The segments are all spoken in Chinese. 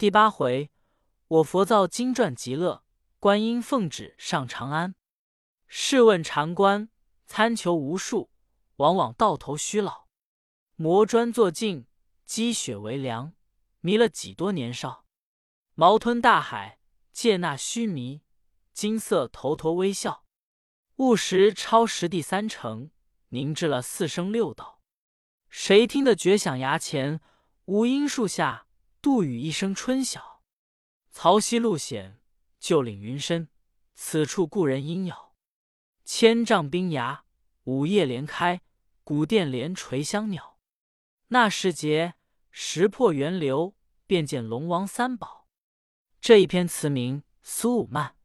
第八回，我佛造金传极乐，观音奉旨上长安。试问禅官，参求无数，往往到头虚老。磨砖作镜，积雪为梁，迷了几多年少？毛吞大海，借那须弥，金色头陀微笑。悟时超十地三成，凝滞了四生六道。谁听得绝响崖前，无荫树下，杜宇一声春晓？曹溪路险，旧岭云深，此处故人应有。千丈冰崖，午夜连开，古殿连垂香鸟。那时节，石破源流，便见龙王三宝。这一篇词名苏武曼，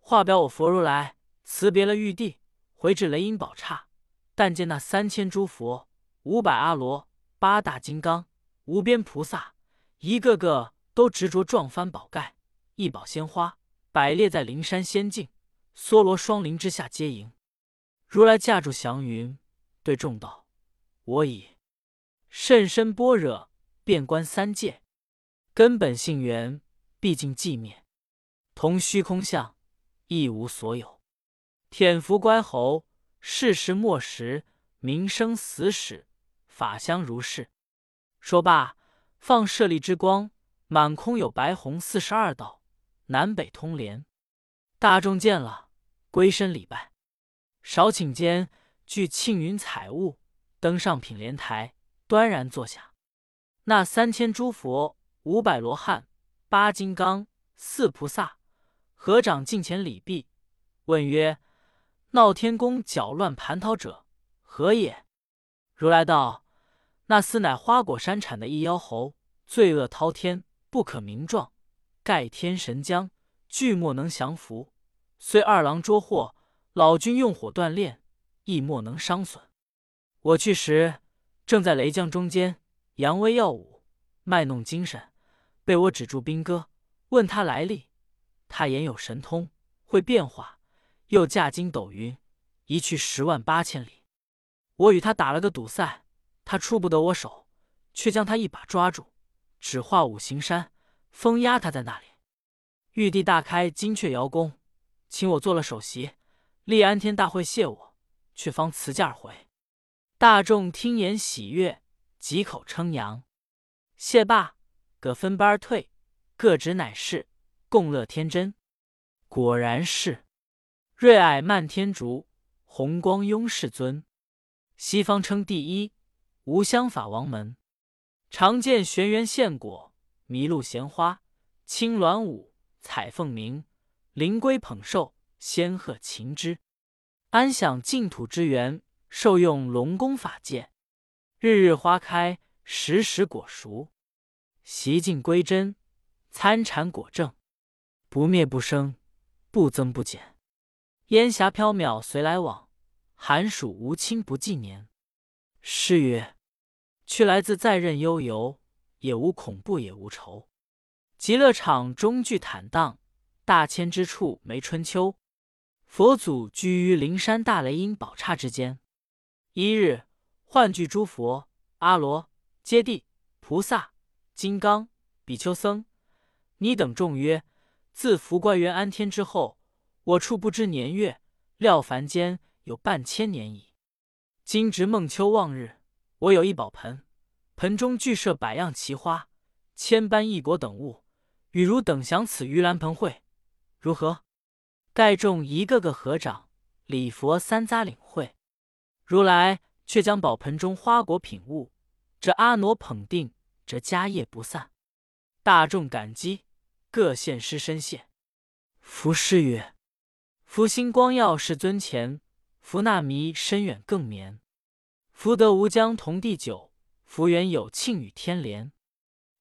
话表我佛如来辞别了玉帝，回至雷音宝刹，但见那三千诸佛、五百阿罗、八大金刚、无边菩萨，一个个都执着撞翻宝盖，一宝鲜花摆列在灵山仙境，梭罗双林之下接迎。如来驾住祥云，对众道：“我已。”甚深般若，遍观三界，根本性缘，毕竟寂灭，同虚空相，一无所有。舔伏乖猴，世时末时，名生死始，法相如是。说罢，放射力之光，满空有白红四十二道，南北通连。大众见了，归身礼拜。少顷间，具庆云彩雾，登上品莲台。端然坐下，那三千诸佛、五百罗汉、八金刚、四菩萨合掌近前礼毕，问曰：“闹天宫搅乱蟠桃者何也？”如来道：“那厮乃花果山产的一妖猴，罪恶滔天，不可名状，盖天神将，俱莫能降服。虽二郎捉获，老君用火锻炼，亦莫能伤损。我去时。”正在雷将中间扬威耀武，卖弄精神，被我止住兵戈，问他来历。他言有神通，会变化，又驾筋斗云，一去十万八千里。我与他打了个赌赛，他出不得我手，却将他一把抓住，只画五行山，封压他在那里。玉帝大开金阙瑶宫，请我做了首席，立安天大会谢我，却方辞驾而回。大众听言喜悦，几口称扬。谢罢，各分班退，各执乃是，共乐天真。果然是瑞霭漫天竺，红光拥世尊。西方称第一，无相法王门。常见玄元现果，麋鹿衔花，青鸾舞，彩凤鸣，灵龟捧寿，仙鹤擎之。安享净土之源。受用龙宫法界，日日花开，时时果熟。习静归真，参禅果正，不灭不生，不增不减。烟霞缥缈随来往，寒暑无亲不计年。诗曰：去来自在任悠游，也无恐怖也无愁。极乐场中具坦荡，大千之处没春秋。佛祖居于灵山大雷音宝刹之间。一日，唤聚诸佛、阿罗、揭谛、菩萨、金刚、比丘僧，你等众曰：“自福观园安天之后，我处不知年月，料凡间有半千年矣。今值孟秋望日，我有一宝盆，盆中具设百样奇花、千般异果等物，与汝等享此盂兰盆会，如何？”盖众一个个合掌礼佛三匝领会。如来却将宝盆中花果品物，这阿傩捧定，这家业不散。大众感激，各献施身谢。福师曰：“福星光耀世尊前，福纳弥深远更绵。福德无疆同地久，福缘有庆与天连。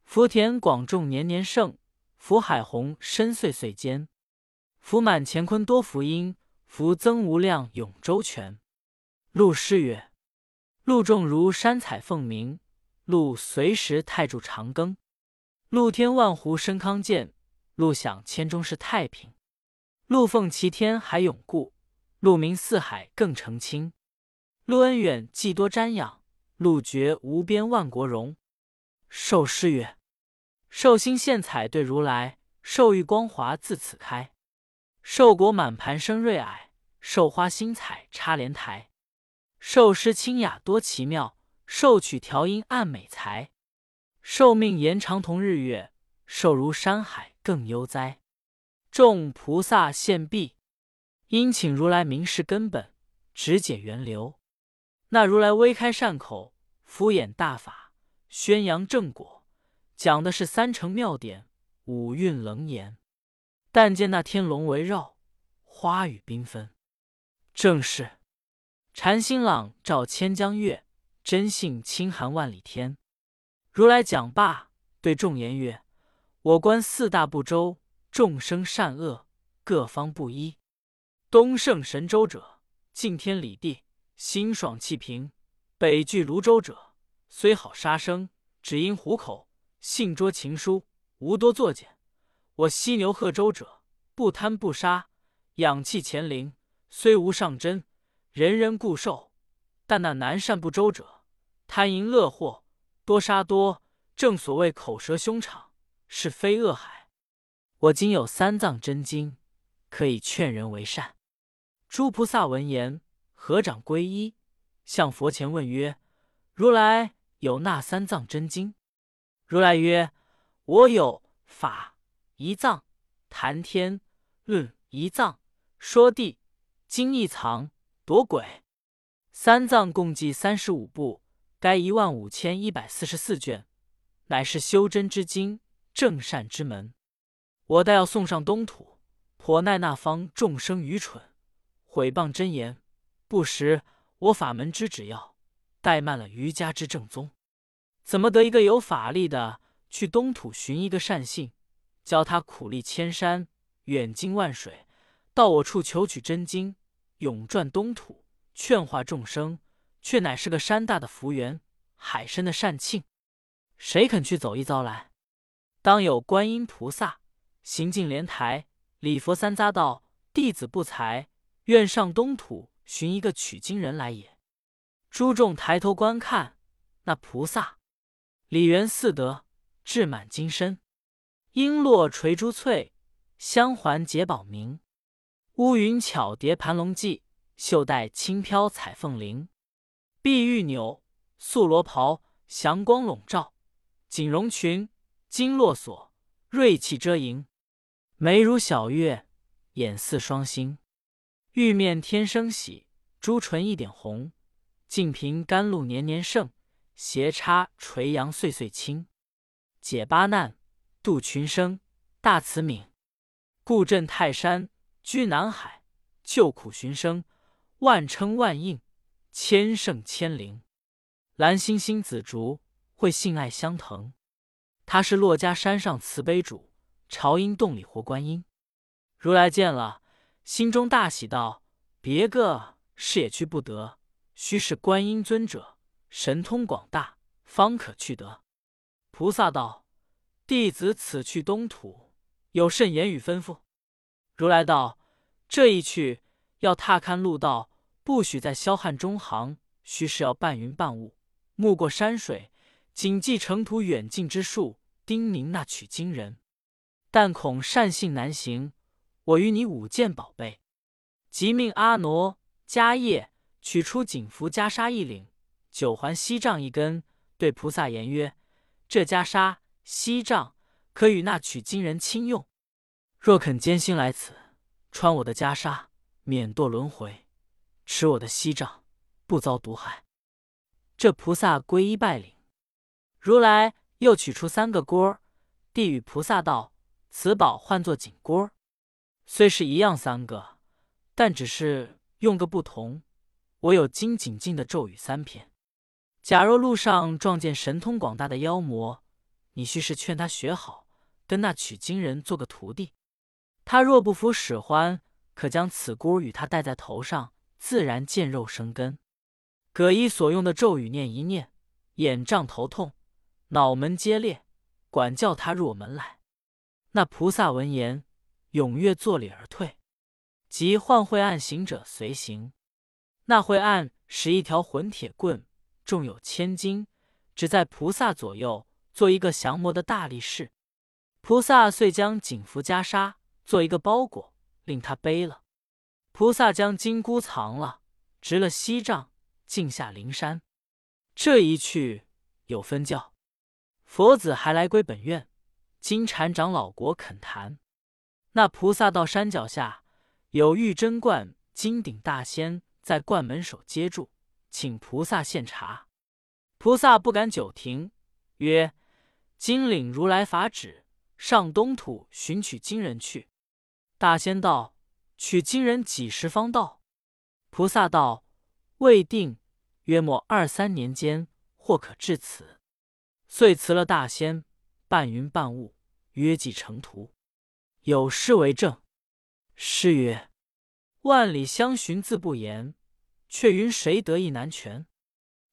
福田广种年年盛，福海宏深岁岁坚。福满乾坤多福音，福增无量永周全。”陆师曰：“陆众如山彩凤鸣，陆随时泰住长庚，陆天万湖生康健，陆享千钟是太平，陆奉齐天还永固，鹿鸣四海更澄清，陆恩远既多瞻仰，陆绝无边万国荣。”受师曰：“寿星献彩对如来，寿玉光华自此开。寿果满盘生瑞霭，寿花新彩插莲台。寿诗清雅多奇妙，寿曲调音暗美才。寿命延长同日月，寿如山海更悠哉。众菩萨献毕，因请如来明示根本，直解源流。那如来微开善口，敷衍大法，宣扬正果，讲的是三乘妙典，五蕴楞严。但见那天龙围绕，花雨缤纷，正是禅心朗照千江月，真性清寒万里天。如来讲罢，对众言曰：“我观四大部洲，众生善恶各方不一。东胜神州者，敬天理地，心爽气平；北拒泸州者，虽好杀生，只因虎口，性拙情疏，无多作茧。我犀牛贺州者，不贪不杀，养气乾灵，虽无上真，人人固受。但那南赡部洲者，贪淫乐祸。”多杀多，正所谓口舌凶场，是非恶海。我今有三藏真经，可以劝人为善。诸菩萨闻言，合掌皈依，向佛前问曰：“如来有那三藏真经？”如来曰：“我有法一藏、谈天论一藏、说地经一藏、夺鬼三藏，共计三十五部。”该一万五千一百四十四卷，乃是修真之经，正善之门。我待要送上东土，颇奈那方众生愚蠢，毁谤真言，不识我法门之旨要，怠慢了瑜伽之正宗。怎么得一个有法力的去东土寻一个善信，教他苦历千山，远经万水，到我处求取真经，永转东土，劝化众生。却乃是个山大的福缘，海深的善庆，谁肯去走一遭来？当有观音菩萨行进莲台，礼佛三匝道：“弟子不才，愿上东土寻一个取经人来也。”诸众抬头观看，那菩萨礼缘四德，志满金身，璎珞垂珠翠，香环结宝明，乌云巧叠盘龙髻，袖带轻飘彩凤翎。碧玉纽，素罗袍，祥光笼罩；锦绒裙，金络锁，瑞气遮盈。眉如小月，眼似双星。玉面天生喜，朱唇一点红。净瓶甘露年年盛，斜插垂杨岁岁青。解八难，度群生，大慈悯。故镇泰山，居南海，救苦寻生，万称万应。千圣千灵，蓝星星紫竹会性爱相腾。他是珞珈山上慈悲主，朝阴洞里活观音。如来见了，心中大喜，道：“别个是也去不得，须是观音尊者神通广大，方可去得。”菩萨道：“弟子此去东土，有甚言语吩咐？”如来道：“这一去，要踏勘路道。”不许在霄汉中行，须是要半云半雾，目过山水，谨记尘土远近之术，叮咛那取经人。但恐善性难行，我与你五件宝贝，即命阿傩、迦叶取出锦服袈裟一领，九环锡杖一根，对菩萨言曰：“这袈裟、锡杖可与那取经人亲用。若肯艰辛来此，穿我的袈裟，免堕轮回。”持我的锡杖，不遭毒害。这菩萨皈依拜领，如来又取出三个锅，递与菩萨道：“此宝唤作锦锅儿，虽是一样三个，但只是用个不同。我有金紧进的咒语三篇。假若路上撞见神通广大的妖魔，你须是劝他学好，跟那取经人做个徒弟。他若不服使唤，可将此箍与他戴在头上。”自然见肉生根，葛衣所用的咒语念一念，眼胀头痛，脑门皆裂，管教他入我门来。那菩萨闻言，踊跃作礼而退，即唤会案行者随行。那会案使一条混铁棍，重有千斤，只在菩萨左右做一个降魔的大力士，菩萨遂将锦服袈裟做一个包裹，令他背了。菩萨将金箍藏了，执了锡杖，径下灵山。这一去有分教，佛子还来归本院。金蝉长老果恳谈。那菩萨到山脚下，有玉真观金顶大仙在观门首接住，请菩萨献茶。菩萨不敢久停，曰：“金领如来法旨，上东土寻取经人去。”大仙道：“取经人几时方到？”菩萨道：“未定，约莫二三年间，或可至此。”遂辞了大仙，半云半雾，约计成途。有诗为证：诗曰：“万里相寻自不言，却云谁得意难全。”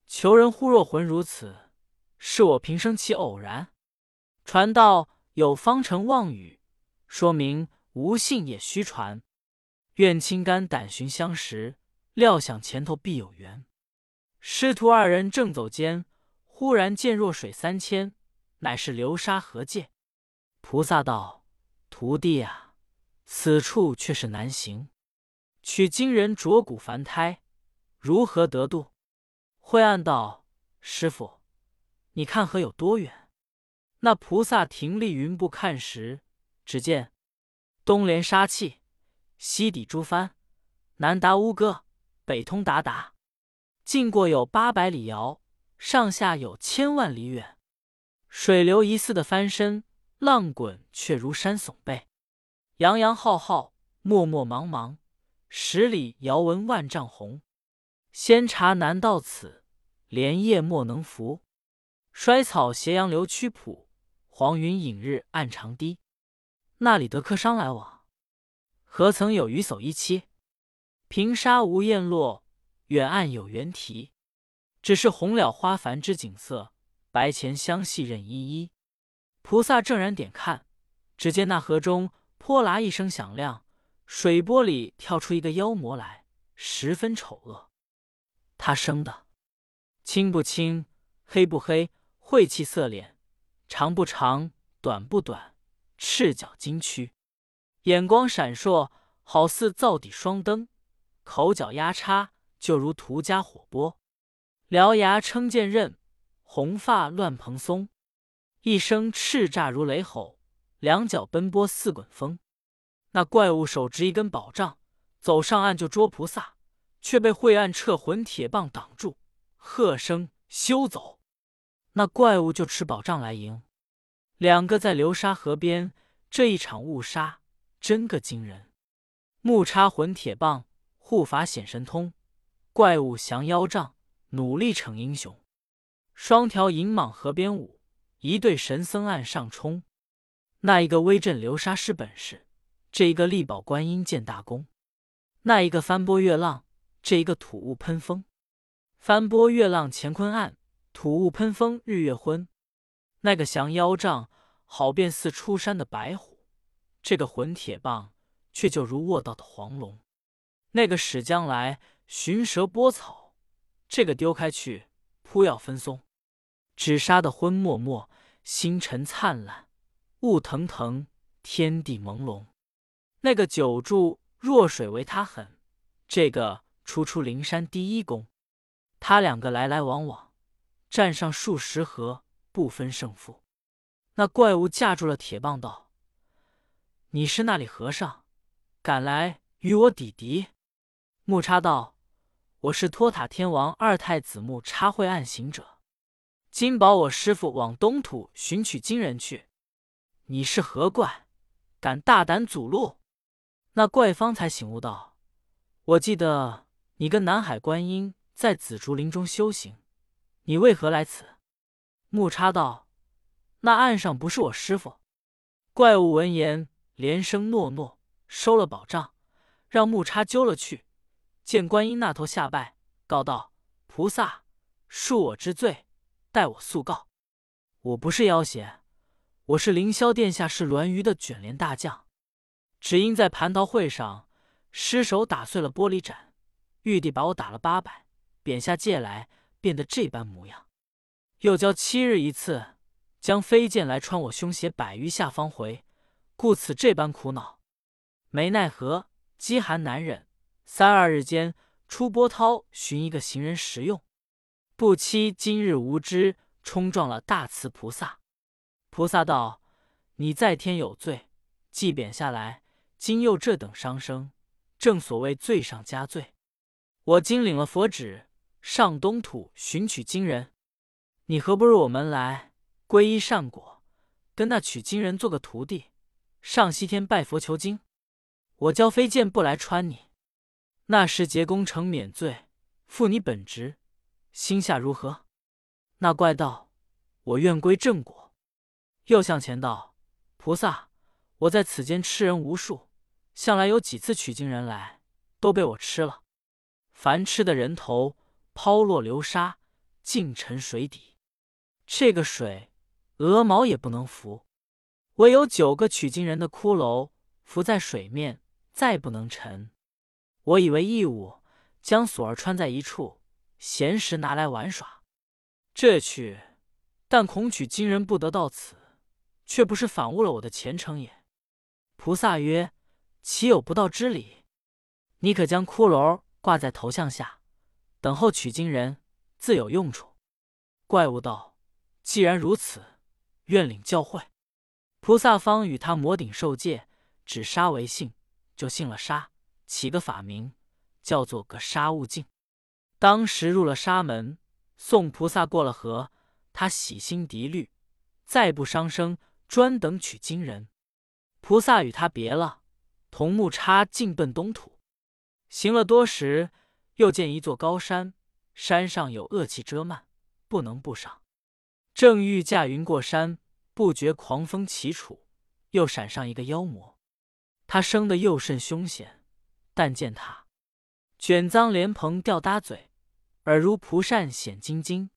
求人忽若魂如此，是我平生其偶然。传道有方成妄语，说明无信也虚传。愿青肝胆寻相识，料想前头必有缘。师徒二人正走间，忽然见弱水三千，乃是流沙河界。菩萨道：“徒弟啊，此处却是难行。取经人着骨凡胎，如何得度？”晦暗道：“师傅，你看河有多远？”那菩萨停立云步看时，只见东连沙气，西抵诸帆，南达乌戈，北通达达，近过有八百里遥，上下有千万里远。水流疑似的翻身，浪滚却如山耸背，洋洋浩浩，漠漠茫茫，十里遥闻万丈红。仙茶难到此，莲叶莫能扶。衰草斜阳留曲浦，黄云隐日暗长堤。那里得客商来往？何曾有鱼叟一栖？平沙无雁落，远岸有猿啼。只是红了花繁之景色，白前相戏任依依。菩萨正然点看，只见那河中泼啦一声响亮，水波里跳出一个妖魔来，十分丑恶。他生的青不青，黑不黑，晦气色脸，长不长，短不短，赤脚金躯，眼光闪烁，好似灶底双灯；口角压叉，就如涂家火波。獠牙撑剑刃，红发乱蓬松，一声叱咤如雷吼，两脚奔波似滚风。那怪物手执一根宝杖，走上岸就捉菩萨。却被晦暗撤魂铁棒挡住，喝声休走！那怪物就持宝杖来迎，两个在流沙河边，这一场误杀真个惊人。木叉魂铁棒，护法显神通；怪物降妖杖，努力逞英雄。双条银蟒河边舞，一对神僧岸上冲。那一个威震流沙施本事，这一个力保观音见大功。那一个翻波越浪。这一个土雾喷风，翻波月浪乾坤暗，土雾喷风日月昏。那个降妖杖，好便似出山的白虎；这个混铁棒，却就如卧倒的黄龙。那个使将来寻蛇拨草，这个丢开去扑要分松。只杀得昏默默，星辰灿烂，雾腾腾，天地朦胧。那个久住若水为他狠，这个。初出灵山第一功，他两个来来往往，战上数十合，不分胜负。那怪物架住了铁棒，道：“你是那里和尚，敢来与我抵敌？”木叉道：“我是托塔天王二太子木叉会暗行者，今保我师傅往东土寻取经人去。你是何怪，敢大胆阻路？”那怪方才醒悟道：“我记得。”你跟南海观音在紫竹林中修行，你为何来此？木叉道：“那岸上不是我师傅。”怪物闻言连声诺诺，收了宝杖，让木叉揪了去。见观音那头下拜，告道：“菩萨，恕我之罪，待我速告。我不是妖邪，我是凌霄殿下是栾鱼的卷帘大将，只因在蟠桃会上失手打碎了玻璃盏。”玉帝把我打了八百，贬下界来，变得这般模样。又教七日一次，将飞剑来穿我胸胁百余下方回，故此这般苦恼。没奈何，饥寒难忍，三二日间出波涛寻一个行人食用。不期今日无知冲撞了大慈菩萨。菩萨道：“你在天有罪，既贬下来，今又这等伤生，正所谓罪上加罪。我今领了佛旨，上东土寻取经人，你何不入我门来，皈依善果，跟那取经人做个徒弟，上西天拜佛求经？”我教飞剑不来穿你，那时结功成免罪，负你本职，心下如何？那怪道：“我愿归正果。”又向前道：“菩萨，我在此间吃人无数，向来有几次取经人来，都被我吃了。凡吃的人头，抛落流沙，尽沉水底。这个水，鹅毛也不能浮，唯有九个取经人的骷髅浮在水面。”再不能沉，我以为义务，将锁儿穿在一处，闲时拿来玩耍。这去，但恐取经人不得到此，却不是反误了我的前程也。菩萨曰：“岂有不道之理？你可将骷髅挂在头像下，等候取经人，自有用处。”怪物道：“既然如此，愿领教诲。”菩萨方与他摩顶受戒，指杀为姓。就信了杀，起个法名，叫做个杀悟净。当时入了沙门，送菩萨过了河，他洗心涤虑，再不伤生，专等取经人。菩萨与他别了，同木叉径奔东土。行了多时，又见一座高山，山上有恶气遮漫，不能不上。正欲驾云过山，不觉狂风起楚，又闪上一个妖魔。他生的又甚凶险，但见他卷脏莲蓬吊搭嘴，耳如蒲扇显晶晶，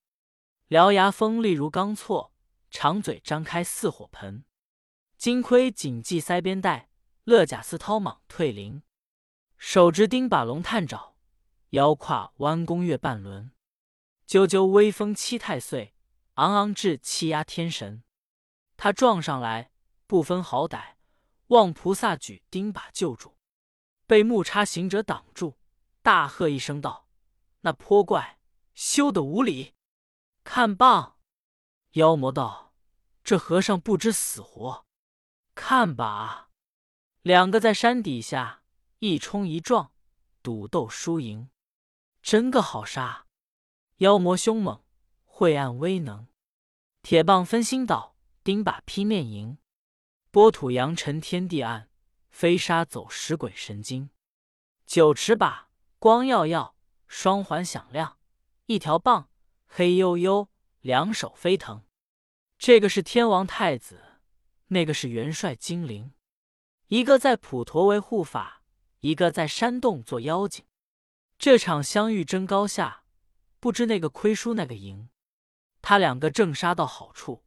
獠牙锋利如钢锉，长嘴张开似火盆，金盔紧系腮边带，勒甲似绦蟒退翎，手执钉把龙探爪，腰挎弯弓月半轮，啾啾威风七太岁，昂昂志气压天神。他撞上来，不分好歹。望菩萨举钉耙救住，被木叉行者挡住，大喝一声道：“那泼怪，休得无礼！看棒！”妖魔道：“这和尚不知死活，看吧！”两个在山底下一冲一撞，赌斗输赢，真个好杀！妖魔凶猛，晦暗威能，铁棒分心倒，钉把劈面迎。波土扬尘天地暗，飞沙走石鬼神经。九尺把光耀耀，双环响亮。一条棒黑黝黝，两手飞腾。这个是天王太子，那个是元帅精灵。一个在普陀为护法，一个在山洞做妖精。这场相遇争高下，不知那个亏输那个赢。他两个正杀到好处，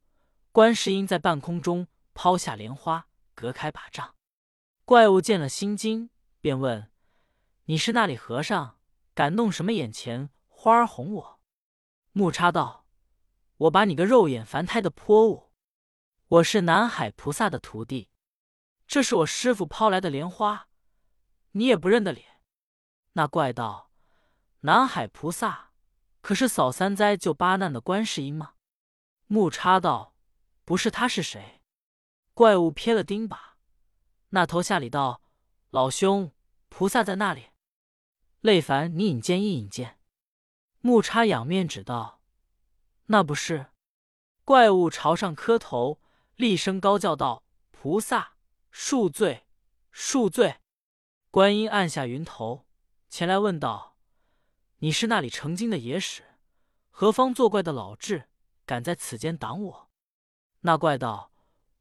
观世音在半空中。抛下莲花，隔开把杖。怪物见了心惊，便问：“你是那里和尚？敢弄什么眼前花儿哄我？”木叉道：“我把你个肉眼凡胎的泼物！我是南海菩萨的徒弟，这是我师傅抛来的莲花，你也不认得脸。”那怪道：“南海菩萨可是扫三灾救八难的观世音吗？”木叉道：“不是，他是谁？”怪物瞥了钉耙，那头下礼道：“老兄，菩萨在那里？累烦你引荐一引荐。”木叉仰面指道：“那不是。”怪物朝上磕头，厉声高叫道：“菩萨恕罪，恕罪！”观音按下云头，前来问道：“你是那里成精的野史？何方作怪的老智，敢在此间挡我？”那怪道。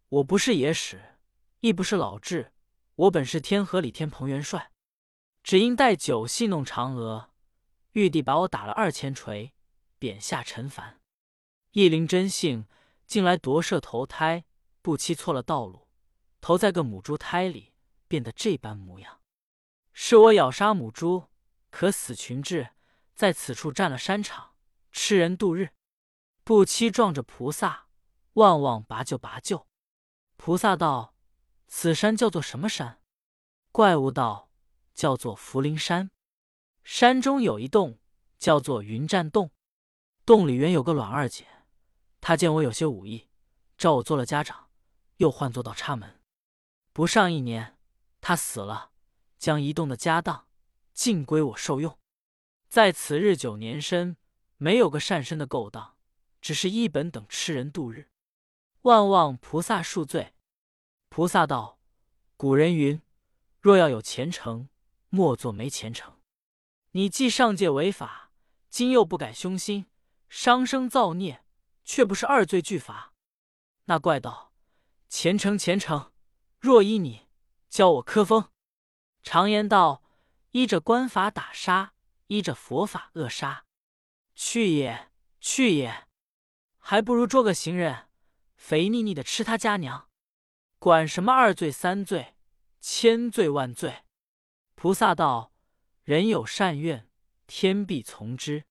我不是野史，亦不是老智，我本是天河李天蓬元帅，只因带酒戏弄嫦娥，玉帝把我打了二千锤，贬下尘凡。一灵真性，近来夺舍投胎，不期错了道路，投在个母猪胎里，变得这般模样。是我咬杀母猪，可死群智，在此处占了山场，吃人度日，不期撞着菩萨。万望拔救拔救！菩萨道：“此山叫做什么山？”怪物道：“叫做福陵山。山中有一洞，叫做云栈洞。洞里原有个卵二姐，她见我有些武艺，召我做了家长，又唤作到插门。不上一年，她死了，将一洞的家当尽归我受用。在此日久年深，没有个善身的勾当，只是一本等吃人度日。”万望菩萨恕罪。菩萨道：“古人云，若要有前程，莫作没前程。你既上界违法，今又不改凶心，伤生造孽，却不是二罪俱罚。”那怪道：“前程前程，若依你，教我科风。常言道：依着官法打杀，依着佛法扼杀。去也，去也，还不如捉个行人。”肥腻腻的吃他家娘，管什么二罪三罪，千罪万罪。菩萨道：人有善愿，天必从之。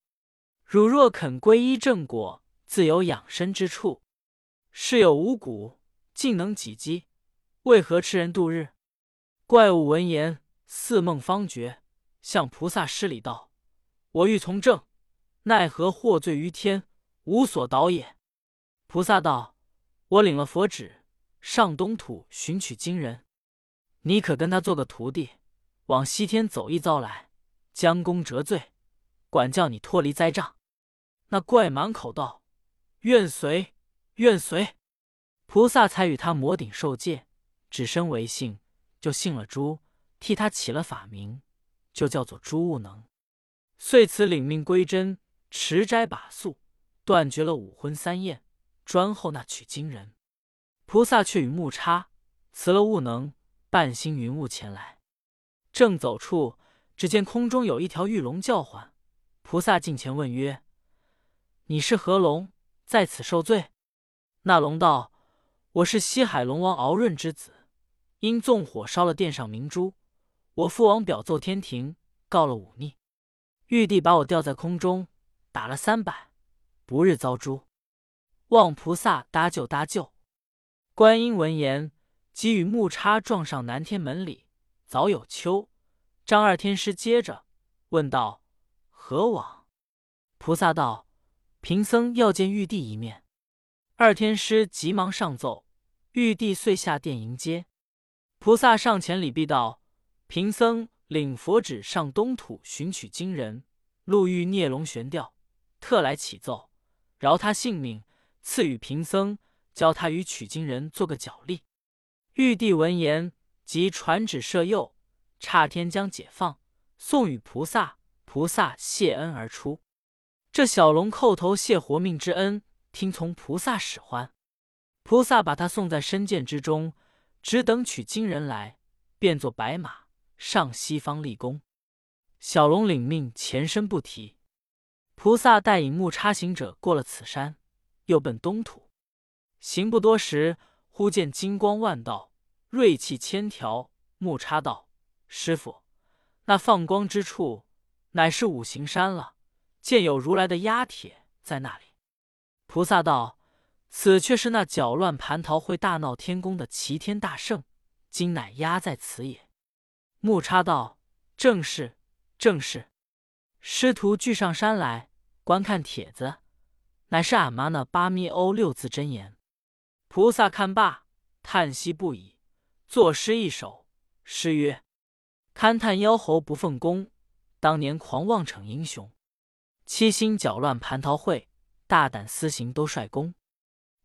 汝若肯皈依正果，自有养身之处。世有五谷，尽能己饥，为何吃人度日？怪物闻言，似梦方觉，向菩萨施礼道：我欲从政，奈何获罪于天，无所导也。菩萨道。我领了佛旨，上东土寻取经人，你可跟他做个徒弟，往西天走一遭来，将功折罪，管教你脱离灾障。那怪满口道：“愿随，愿随。”菩萨才与他摩顶受戒，只身为姓，就姓了朱，替他起了法名，就叫做朱悟能。遂此领命归真，持斋把素，断绝了五荤三宴。专候那取经人，菩萨却与木叉辞了悟能，半星云雾前来。正走处，只见空中有一条玉龙叫唤。菩萨近前问曰：“你是何龙，在此受罪？”那龙道：“我是西海龙王敖润之子，因纵火烧了殿上明珠，我父王表奏天庭，告了忤逆，玉帝把我吊在空中，打了三百，不日遭诛。”望菩萨搭救搭救！观音闻言，即与木叉撞上南天门里。早有秋，张二天师接着问道：“何往？”菩萨道：“贫僧要见玉帝一面。”二天师急忙上奏，玉帝遂下殿迎接。菩萨上前礼毕道：“贫僧领佛旨上东土寻取经人，路遇孽龙悬吊，特来启奏，饶他性命。”赐予贫僧，教他与取经人做个脚力。玉帝闻言，即传旨赦宥，刹天将解放，送与菩萨。菩萨谢恩而出。这小龙叩头谢活命之恩，听从菩萨使唤。菩萨把他送在深涧之中，只等取经人来，变作白马上西方立功。小龙领命，前身不提。菩萨带引木叉行者过了此山。又奔东土，行不多时，忽见金光万道，锐气千条。木叉道：“师傅，那放光之处，乃是五行山了。见有如来的压帖在那里。”菩萨道：“此却是那搅乱蟠桃会、大闹天宫的齐天大圣，今乃压在此也。”木叉道：“正是，正是。”师徒俱上山来观看帖子。乃是俺妈那八咪欧六字真言。菩萨看罢，叹息不已，作诗一首。诗曰：“勘探妖猴不奉公，当年狂妄逞英雄。七星搅乱蟠桃会，大胆私行都帅公。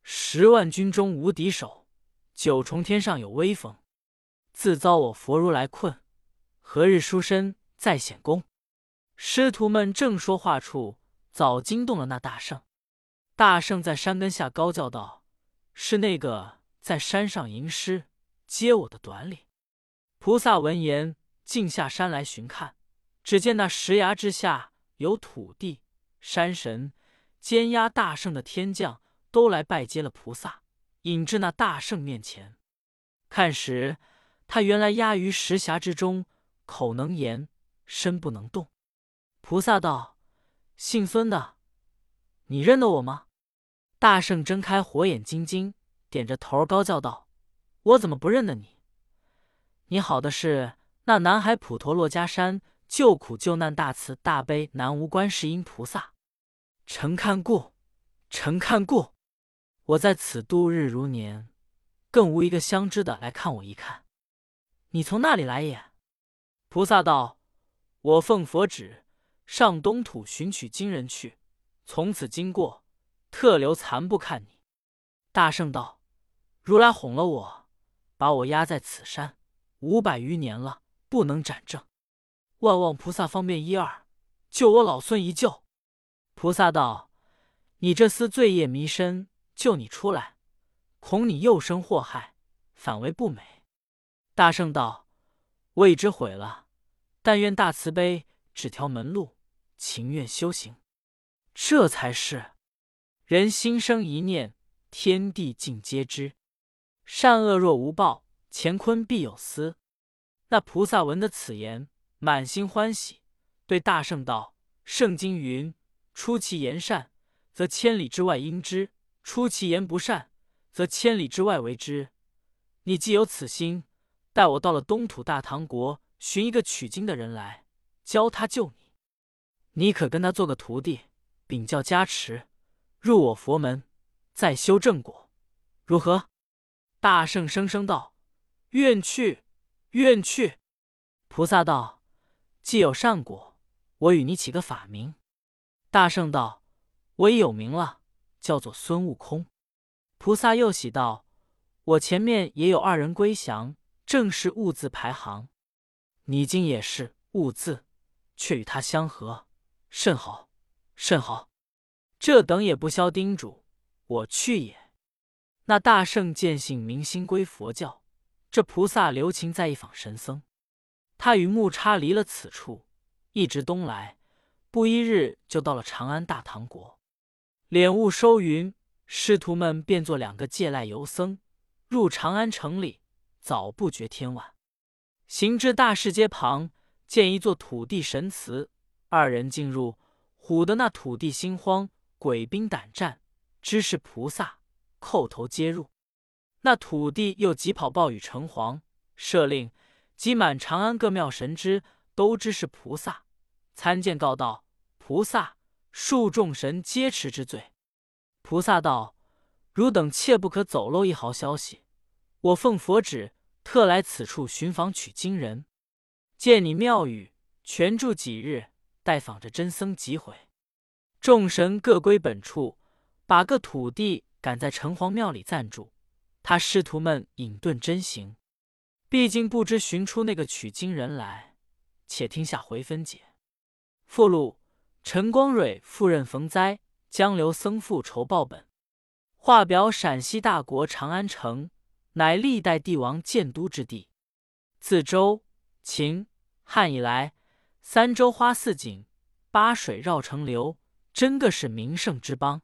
十万军中无敌手，九重天上有威风。自遭我佛如来困，何日书身再显功？”师徒们正说话处，早惊动了那大圣。大圣在山根下高叫道：“是那个在山上吟诗接我的短礼。”菩萨闻言，径下山来寻看。只见那石崖之下有土地、山神、监压大圣的天将，都来拜接了菩萨，引至那大圣面前。看时，他原来压于石匣之中，口能言，身不能动。菩萨道：“姓孙的，你认得我吗？”大圣睁开火眼金睛，点着头高叫道：“我怎么不认得你？你好的是那南海普陀珞珈山救苦救难大慈大悲南无观世音菩萨。”臣看过，臣看过。我在此度日如年，更无一个相知的来看我一看。你从那里来也？菩萨道：“我奉佛旨，上东土寻取经人去，从此经过，特留残部看你。”大圣道：“如来哄了我，把我压在此山五百余年了，不能斩正。万望菩萨方便一二，救我老孙一救。”菩萨道：“你这厮罪业弥深。”救你出来，恐你又生祸害，反为不美。大圣道：“我已知悔了，但愿大慈悲指条门路，情愿修行。这才是人心生一念，天地尽皆知。善恶若无报，乾坤必有私。”那菩萨闻得此言，满心欢喜，对大圣道：“圣经云：出其言善，则千里之外应之。”出其言不善，则千里之外为之。你既有此心，待我到了东土大唐国，寻一个取经的人来，教他救你。你可跟他做个徒弟，禀教加持，入我佛门，再修正果，如何？大圣声声道：“愿去，愿去。”菩萨道：“既有善果，我与你起个法名。”大圣道：“我已有名了。”叫做孙悟空，菩萨又喜道：“我前面也有二人归降，正是悟字排行。你今也是悟字，却与他相合，甚好，甚好。这等也不消叮嘱，我去也。”那大圣见性明心归佛教，这菩萨留情在一访神僧。他与木叉离了此处，一直东来，不一日就到了长安大唐国。敛雾收云，师徒们变作两个借赖游僧，入长安城里，早不觉天晚。行至大士街旁，见一座土地神祠，二人进入，唬得那土地心慌，鬼兵胆战，知是菩萨，叩头接入。那土地又急跑报与城隍，设令集满长安各庙神之，都知是菩萨。参见告道：菩萨。恕众神皆持之罪。菩萨道：“汝等切不可走漏一毫消息。我奉佛旨，特来此处寻访取经人。见你庙宇，全住几日，待访着真僧即回。”众神各归本处，把个土地敢在城隍庙里暂住。他师徒们隐遁真行，毕竟不知寻出那个取经人来。且听下回分解。附录。陈光蕊赴任逢灾，江流僧父仇报本。画表陕西大国长安城，乃历代帝王建都之地。自周、秦、汉以来，三州花似锦，八水绕城流，真个是名胜之邦。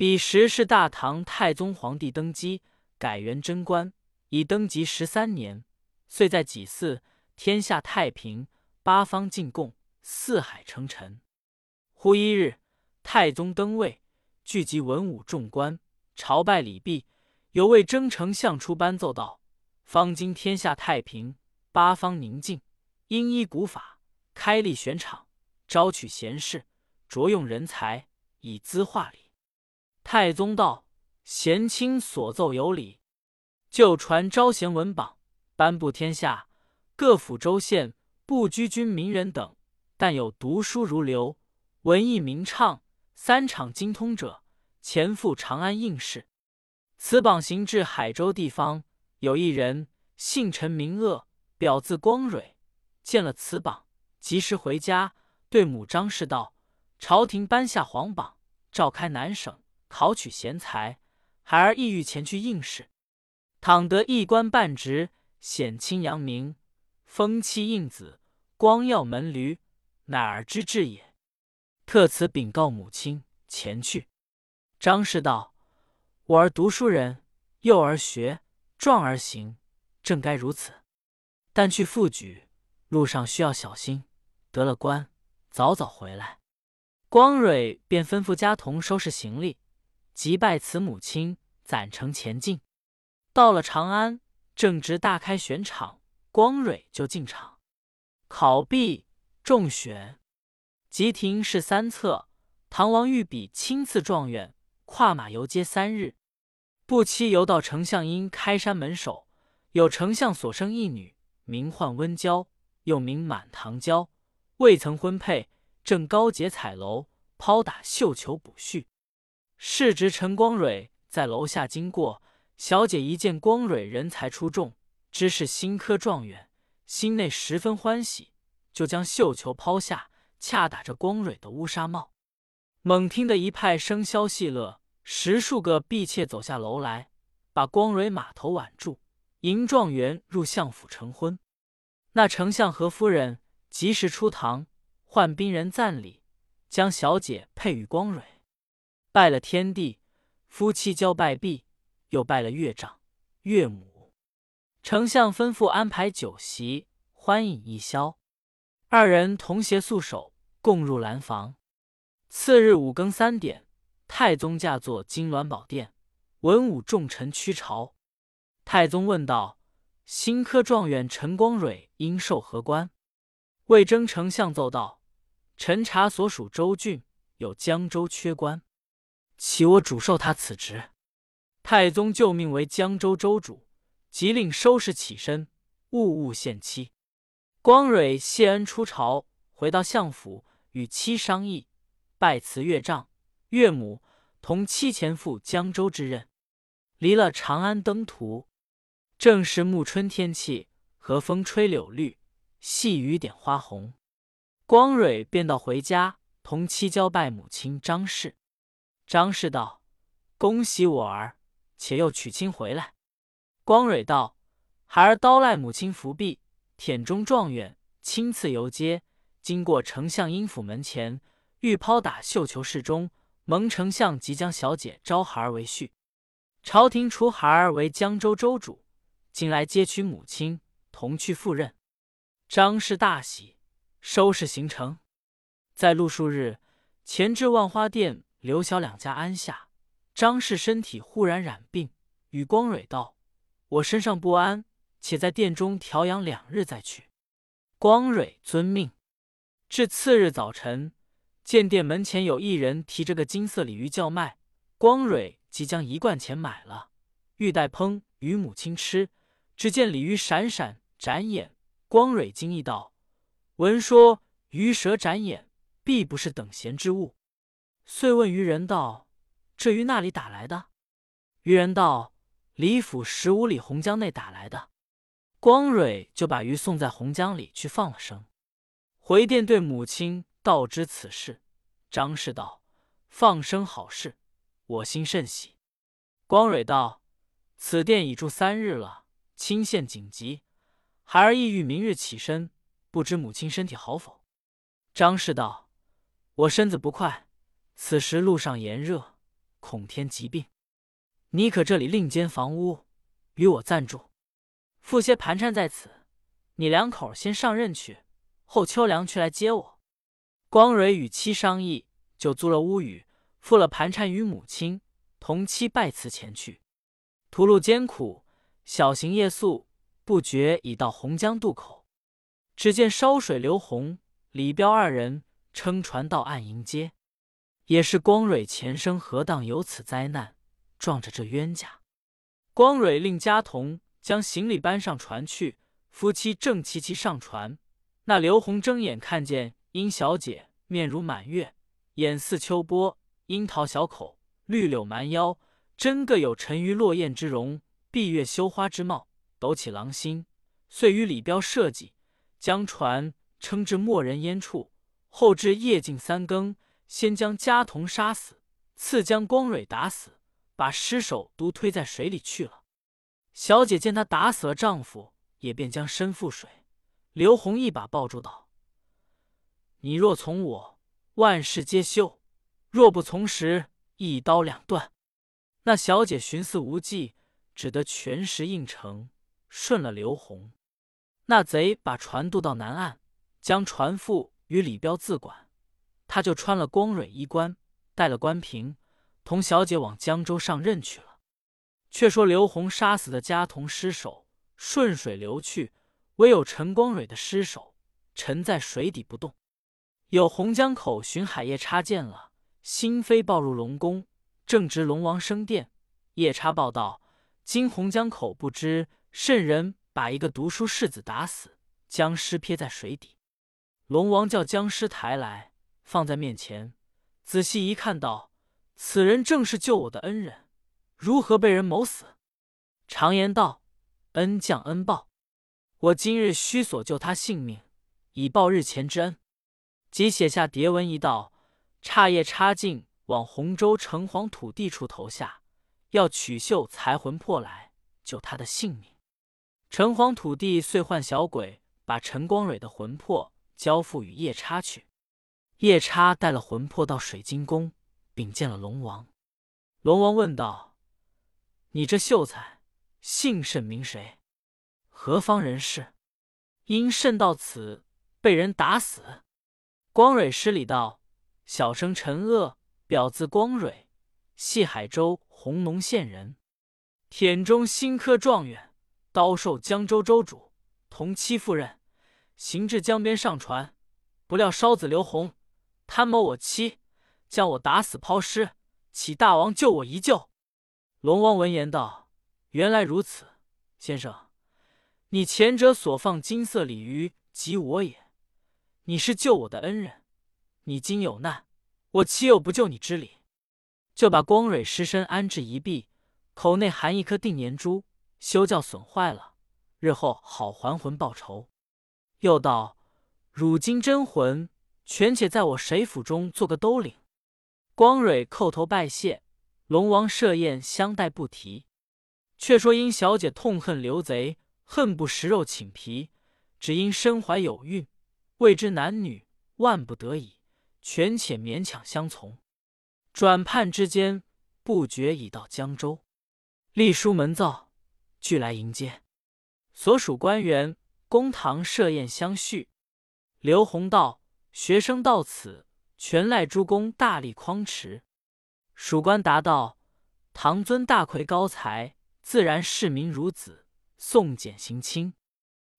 彼时是大唐太宗皇帝登基，改元贞观，已登基十三年，遂在己巳，天下太平，八方进贡，四海称臣。忽一日，太宗登位，聚集文武众官，朝拜礼毕，有位征丞相出班奏道：“方今天下太平，八方宁静，应依古法，开立选场，招取贤士，着用人才，以资化礼。”太宗道：“贤卿所奏有理，就传招贤文榜，颁布天下各府州县不拘军名人等，但有读书如流。”文艺名唱，三场精通者，前赴长安应试。此榜行至海州地方，有一人姓陈名鄂，表字光蕊。见了此榜，及时回家，对母张氏道：“朝廷颁下皇榜，召开南省考取贤才，孩儿意欲前去应试。倘得一官半职，显亲扬名，封妻应子，光耀门闾，乃儿之志也。”特此禀告母亲，前去。张氏道：“我儿读书人，幼儿学，壮而行，正该如此。但去赴举，路上需要小心。得了官，早早回来。”光蕊便吩咐家童收拾行李，即拜辞母亲，攒成前进。到了长安，正值大开选场，光蕊就进场。考毕，中选，即廷试三策。唐王御笔亲赐状元，跨马游街三日。不期游到丞相因开山门首，有丞相所生一女，名唤温娇，又名满堂娇，未曾婚配，正高洁彩楼，抛打绣球补序。世侄陈光蕊在楼下经过，小姐一见光蕊人才出众，知是新科状元。心内十分欢喜，就将绣球抛下，恰打着光蕊的乌纱帽。猛听得一派笙箫戏乐，十数个婢妾走下楼来，把光蕊马头挽住，迎状元入相府成婚。那丞相和夫人及时出堂，唤宾人赞礼，将小姐配与光蕊，拜了天地，夫妻交拜毕，又拜了岳丈、岳母。丞相吩咐安排酒席，欢饮一宵。二人同携素手，共入兰房。次日五更三点，太宗驾坐金銮宝殿，文武重臣趋朝。太宗问道：“新科状元陈光蕊应受何官？”魏征丞相奏道：“臣查所属州郡有江州缺官，启我主授他此职。”太宗就命为江州州主。即令收拾起身，勿勿献妻。光蕊谢恩出朝，回到相府，与妻商议，拜辞岳丈、岳母，同妻前赴江州之任。离了长安登途，正是暮春天气，和风吹柳绿，细雨点花红。光蕊便到回家，同妻交拜母亲张氏。张氏道：“恭喜我儿，且又娶亲回来。”光蕊道：“孩儿叨赖母亲福庇，忝中状元，亲赐游街。经过丞相阴府门前，欲抛打绣球示中，蒙丞相即将小姐招孩儿为婿。朝廷除孩儿为江州州主，今来接娶母亲，同去赴任。”张氏大喜，收拾行程，在路数日，前至万花店，刘小两家安下。张氏身体忽然染病，与光蕊道。我身上不安，且在殿中调养两日再去。光蕊遵命。至次日早晨，见殿门前有一人提着个金色鲤鱼叫卖。光蕊即将一贯钱买了，欲带烹与母亲吃。只见鲤鱼闪闪展眼，光蕊惊异道：“闻说鱼蛇展眼，必不是等闲之物。”遂问渔人道：“这鱼那里打来的？”渔人道。李府十五里洪江内打来的，光蕊就把鱼送在洪江里去放了生。回殿对母亲道知此事，张氏道：“放生好事，我心甚喜。”光蕊道：“此殿已住三日了，亲线紧急，孩儿意欲明日起身，不知母亲身体好否？”张氏道：“我身子不快，此时路上炎热，恐添疾病。”你可这里另间房屋，与我暂住，附些盘缠在此。你两口先上任去，后秋凉去来接我。光蕊与妻商议，就租了屋宇，付了盘缠与母亲，同妻拜辞前去。途路艰苦，小行夜宿，不觉已到洪江渡口。只见烧水刘洪、李彪二人撑船到岸迎接，也是光蕊前生何当有此灾难。撞着这冤家，光蕊令家童将行李搬上船去。夫妻正齐齐上船，那刘洪睁眼看见殷小姐面如满月，眼似秋波，樱桃小口，绿柳蛮腰，真个有沉鱼落雁之容，闭月羞花之貌，抖起狼心。遂与李彪设计，将船撑至没人烟处，后至夜静三更，先将家童杀死，次将光蕊打死。把尸首都推在水里去了。小姐见他打死了丈夫，也便将身赴水。刘洪一把抱住道：“你若从我，万事皆休；若不从时，一刀两断。”那小姐寻思无计，只得全实应承，顺了刘洪。那贼把船渡到南岸，将船夫与李彪自管，他就穿了光蕊衣冠，带了官凭。同小姐往江州上任去了。却说刘洪杀死的家童尸首顺水流去，唯有陈光蕊的尸首沉在水底不动。有洪江口巡海夜叉见了，心飞报入龙宫，正值龙王升殿。夜叉报道：今洪江口不知甚人把一个读书士子打死，将尸撇在水底。龙王叫僵尸抬来，放在面前，仔细一看，道：“此人正是救我的恩人，如何被人谋死？”常言道：“恩将恩报。”我今日须所救他性命，以报日前之恩。即写下牒文一道，差夜插进往洪州城隍土地处投下，要取秀才魂魄来救他的性命。城隍土地遂唤小鬼，把陈光蕊的魂魄。交付与夜叉去。夜叉带了魂魄到水晶宫，禀见了龙王。龙王问道：“你这秀才姓甚名谁？何方人士？因甚到此被人打死？”光蕊施礼道：“小生陈鄂，表字光蕊，系海州弘农县人，田中新科状元，刀授江州州主，同妻赴任。”行至江边上船，不料烧子刘洪贪谋我妻，将我打死抛尸，启大王救我一救。龙王闻言道：“原来如此，先生，你前者所放金色鲤鱼即我也。你是救我的恩人，你今有难，我岂有不救你之理？就把光蕊尸身安置一壁，口内含一颗定年珠，休教损坏了，日后好还魂报仇。”又道：“汝今真魂，权且在我水府中做个兜领。”光蕊叩头拜谢。龙王设宴相待不提。却说因小姐痛恨刘贼，恨不食肉寝皮，只因身怀有孕，未知男女，万不得已，权且勉强相从。转盼之间，不觉已到江州，隶书门造，俱来迎接。所属官员。公堂设宴相叙，刘洪道：“学生到此，全赖诸公大力匡持。”属官答道：“唐尊大魁高才，自然视民如子，送简行轻。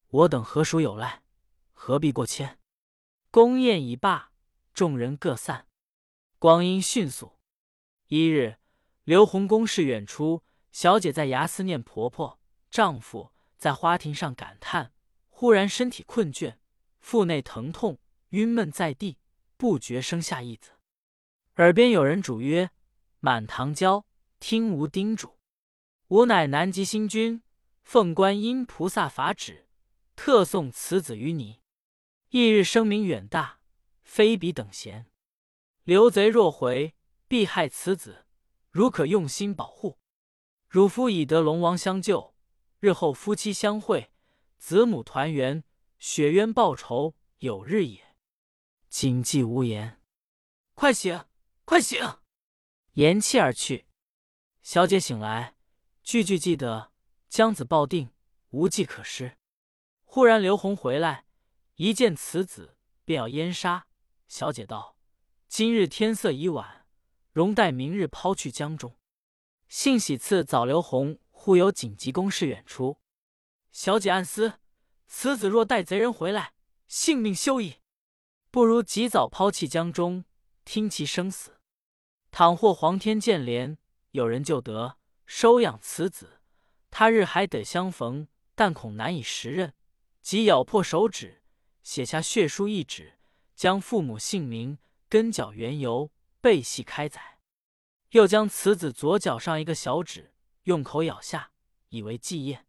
我等何属有赖？何必过谦？”公宴已罢，众人各散。光阴迅速，一日，刘洪公事远出，小姐在牙思念婆婆，丈夫在花亭上感叹。忽然身体困倦，腹内疼痛，晕闷在地，不觉生下一子。耳边有人主曰：“满堂娇，听吾叮嘱。吾乃南极星君，奉观音菩萨法旨，特送此子于你。翌日声名远大，非彼等闲。刘贼若回，必害此子。如可用心保护，汝夫已得龙王相救，日后夫妻相会。”子母团圆，雪冤报仇有日也。谨记无言，快醒，快醒！言弃而去。小姐醒来，句句记得，将子抱定，无计可施。忽然刘洪回来，一见此子，便要淹杀。小姐道：“今日天色已晚，容待明日抛去江中。”幸喜次早，刘洪忽有紧急公事远出。小姐暗思：此子若带贼人回来，性命休矣，不如及早抛弃江中，听其生死。倘或皇天见怜，有人救得，收养此子，他日还得相逢，但恐难以时任。即咬破手指，写下血书一纸，将父母姓名、根脚缘由背细开载，又将此子左脚上一个小指用口咬下，以为祭验。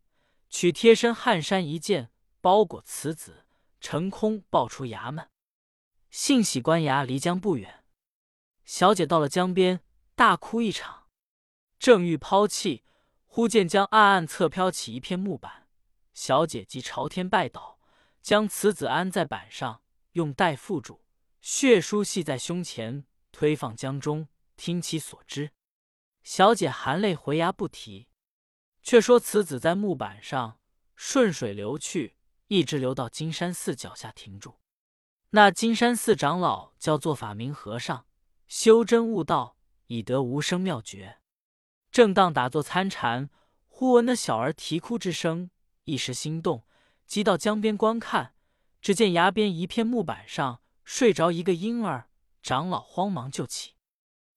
取贴身汗衫一件，包裹此子，乘空抱出衙门。幸喜官衙离江不远，小姐到了江边，大哭一场。正欲抛弃，忽见江暗暗侧飘起一片木板，小姐即朝天拜倒，将此子安在板上，用带缚住，血书系在胸前，推放江中，听其所知。小姐含泪回衙不提。却说此子在木板上顺水流去，一直流到金山寺脚下停住。那金山寺长老叫做法明和尚，修真悟道，以得无生妙诀。正当打坐参禅，忽闻那小儿啼哭之声，一时心动，即到江边观看。只见崖边一片木板上睡着一个婴儿，长老慌忙救起，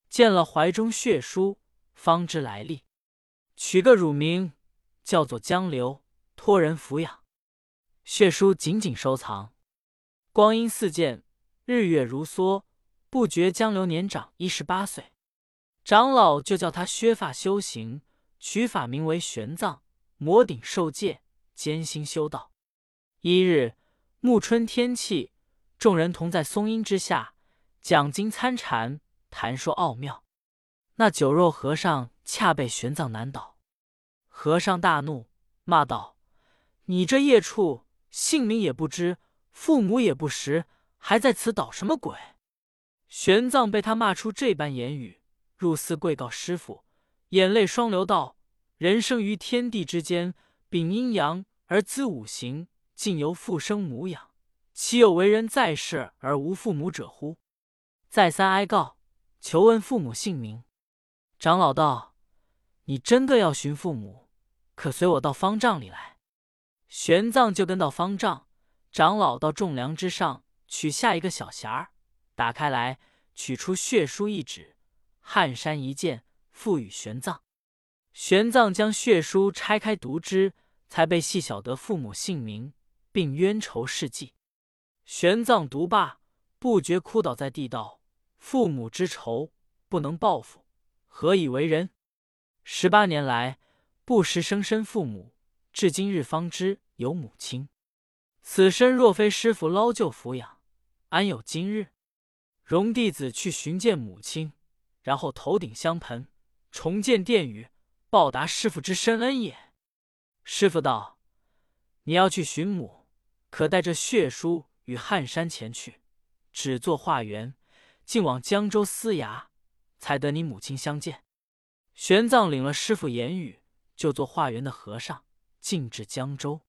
见了怀中血书，方知来历，取个乳名，叫做江流，托人抚养。血书紧紧收藏。光阴似箭，日月如梭，不觉江流年长一十八岁。长老就叫他削发修行，取法名为玄奘，摩顶受戒，艰辛修道。一日。暮春天气，众人同在松阴之下讲经参禅，谈说奥妙。那酒肉和尚恰被玄奘难倒，和尚大怒，骂道：“你这孽畜，姓名也不知，父母也不识，还在此捣什么鬼？”玄奘被他骂出这般言语，入寺跪告师傅，眼泪双流道：“人生于天地之间，秉阴阳而资五行。”竟由父生母养，岂有为人在世而无父母者乎？再三哀告，求问父母姓名。长老道：“你真的要寻父母，可随我到方丈里来。”玄奘就跟到方丈。长老到众梁之上，取下一个小匣儿，打开来，取出血书一纸，汗衫一件，付与玄奘。玄奘将血书拆开读之，才被细晓得父母姓名。并冤仇事迹，玄奘读罢，不觉哭倒在地，道：“父母之仇不能报复，何以为人？十八年来不识生身父母，至今日方知有母亲。此身若非师傅捞救抚养，安有今日？容弟子去寻见母亲，然后头顶香盆，重建殿宇，报答师傅之深恩也。”师傅道：“你要去寻母。”可带着血书与汉山前去，只做化缘，竟往江州司衙，才得你母亲相见。玄奘领了师傅言语，就做化缘的和尚，进至江州。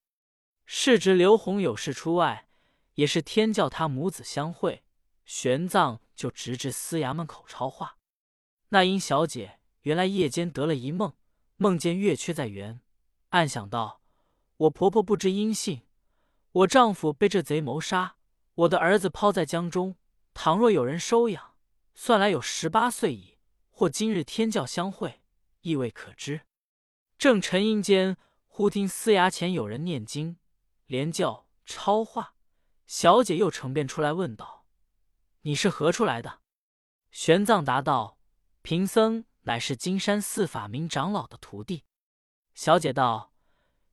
世侄刘洪有事出外，也是天叫他母子相会，玄奘就直至司衙门口抄话。那英小姐原来夜间得了一梦，梦见月缺在园，暗想道：“我婆婆不知音信。”我丈夫被这贼谋杀，我的儿子抛在江中。倘若有人收养，算来有十八岁矣。或今日天教相会，亦未可知。正沉吟间，忽听司衙前有人念经，连叫超话。小姐又乘便出来问道：“你是何处来的？”玄奘答道：“贫僧乃是金山寺法明长老的徒弟。”小姐道：“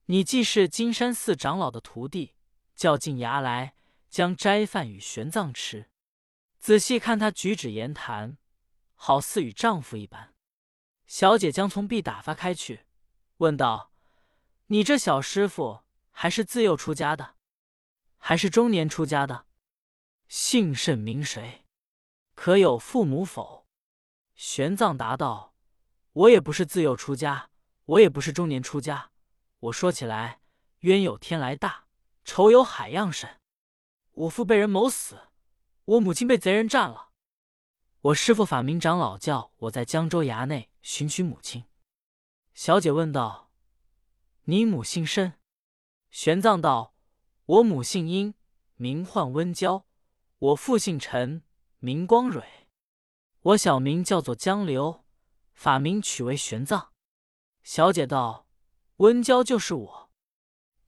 你既是金山寺长老的徒弟。”叫进衙来，将斋饭与玄奘吃。仔细看他举止言谈，好似与丈夫一般。小姐将从壁打发开去，问道：“你这小师傅还是自幼出家的，还是中年出家的？姓甚名谁？可有父母否？”玄奘答道：“我也不是自幼出家，我也不是中年出家。我说起来，冤有天来大。”仇有海样深，我父被人谋死，我母亲被贼人占了。我师父法明长老叫我在江州衙内寻取母亲。小姐问道：“你母姓甚？”玄奘道：“我母姓殷，名唤温娇；我父姓陈，名光蕊。我小名叫做江流，法名取为玄奘。”小姐道：“温娇就是我。”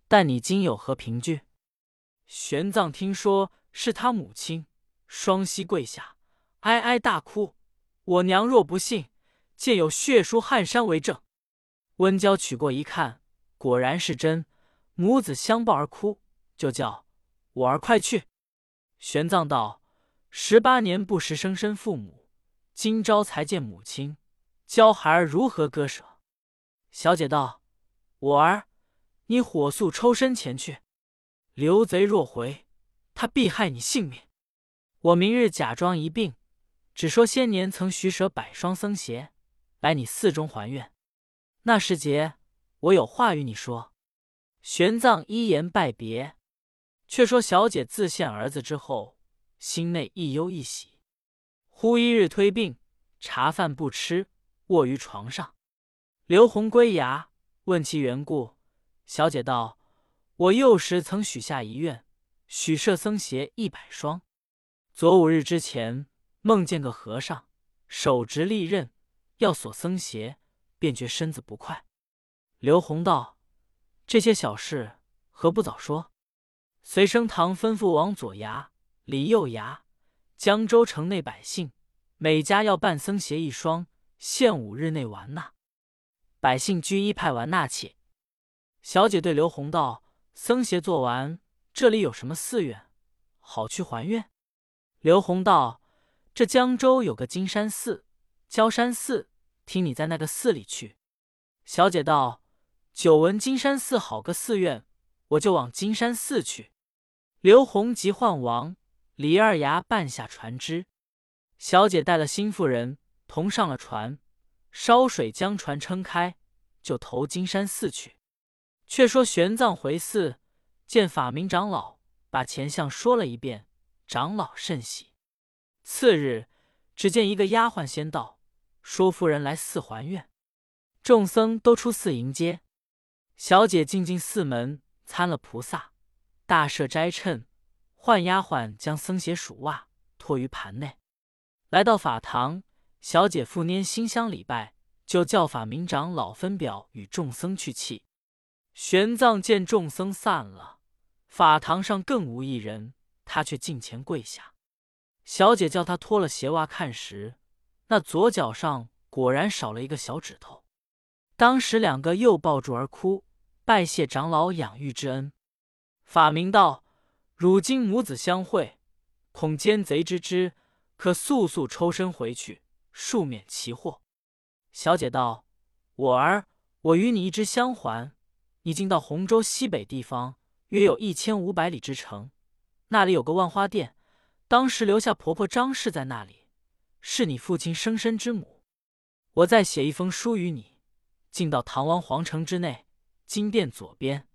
但你今有何凭据？玄奘听说是他母亲，双膝跪下，哀哀大哭。我娘若不信，见有血书汗衫为证。温娇取过一看，果然是真，母子相抱而哭，就叫我儿快去。玄奘道：十八年不识生身父母，今朝才见母亲，教孩儿如何割舍？小姐道：我儿。你火速抽身前去，刘贼若回，他必害你性命。我明日假装一病，只说先年曾许舍百双僧鞋，来你寺中还愿。那时节，我有话与你说。玄奘一言拜别。却说小姐自现儿子之后，心内一忧一喜。忽一日推病，茶饭不吃，卧于床上。刘洪归衙，问其缘故。小姐道：“我幼时曾许下遗愿，许设僧鞋一百双。昨五日之前，梦见个和尚，手执利刃，要锁僧鞋，便觉身子不快。”刘洪道：“这些小事，何不早说？”随升堂吩咐往左衙、李右衙、江州城内百姓，每家要办僧鞋一双，限五日内完纳。百姓居一派完纳起。小姐对刘洪道：“僧鞋做完，这里有什么寺院，好去还愿？”刘洪道：“这江州有个金山寺、焦山寺，听你在那个寺里去。”小姐道：“久闻金山寺好个寺院，我就往金山寺去。”刘洪即唤王李二牙半下船只，小姐带了新妇人同上了船，烧水将船撑开，就投金山寺去。却说玄奘回寺，见法明长老，把前相说了一遍，长老甚喜。次日，只见一个丫鬟先到，说夫人来寺还愿。众僧都出寺迎接。小姐进进寺门，参了菩萨，大设斋称，唤丫鬟将僧鞋数袜托于盘内。来到法堂，小姐复拈新香礼拜，就叫法明长老分表与众僧去气。玄奘见众僧散了，法堂上更无一人，他却近前跪下。小姐叫他脱了鞋袜看时，那左脚上果然少了一个小指头。当时两个又抱住而哭，拜谢长老养育之恩。法明道：“汝今母子相会，恐奸贼知之，可速速抽身回去，恕免其祸。”小姐道：“我儿，我与你一直相还。”你进到洪州西北地方，约有一千五百里之程，那里有个万花殿，当时留下婆婆张氏在那里，是你父亲生身之母。我再写一封书与你，进到唐王皇城之内，金殿左边，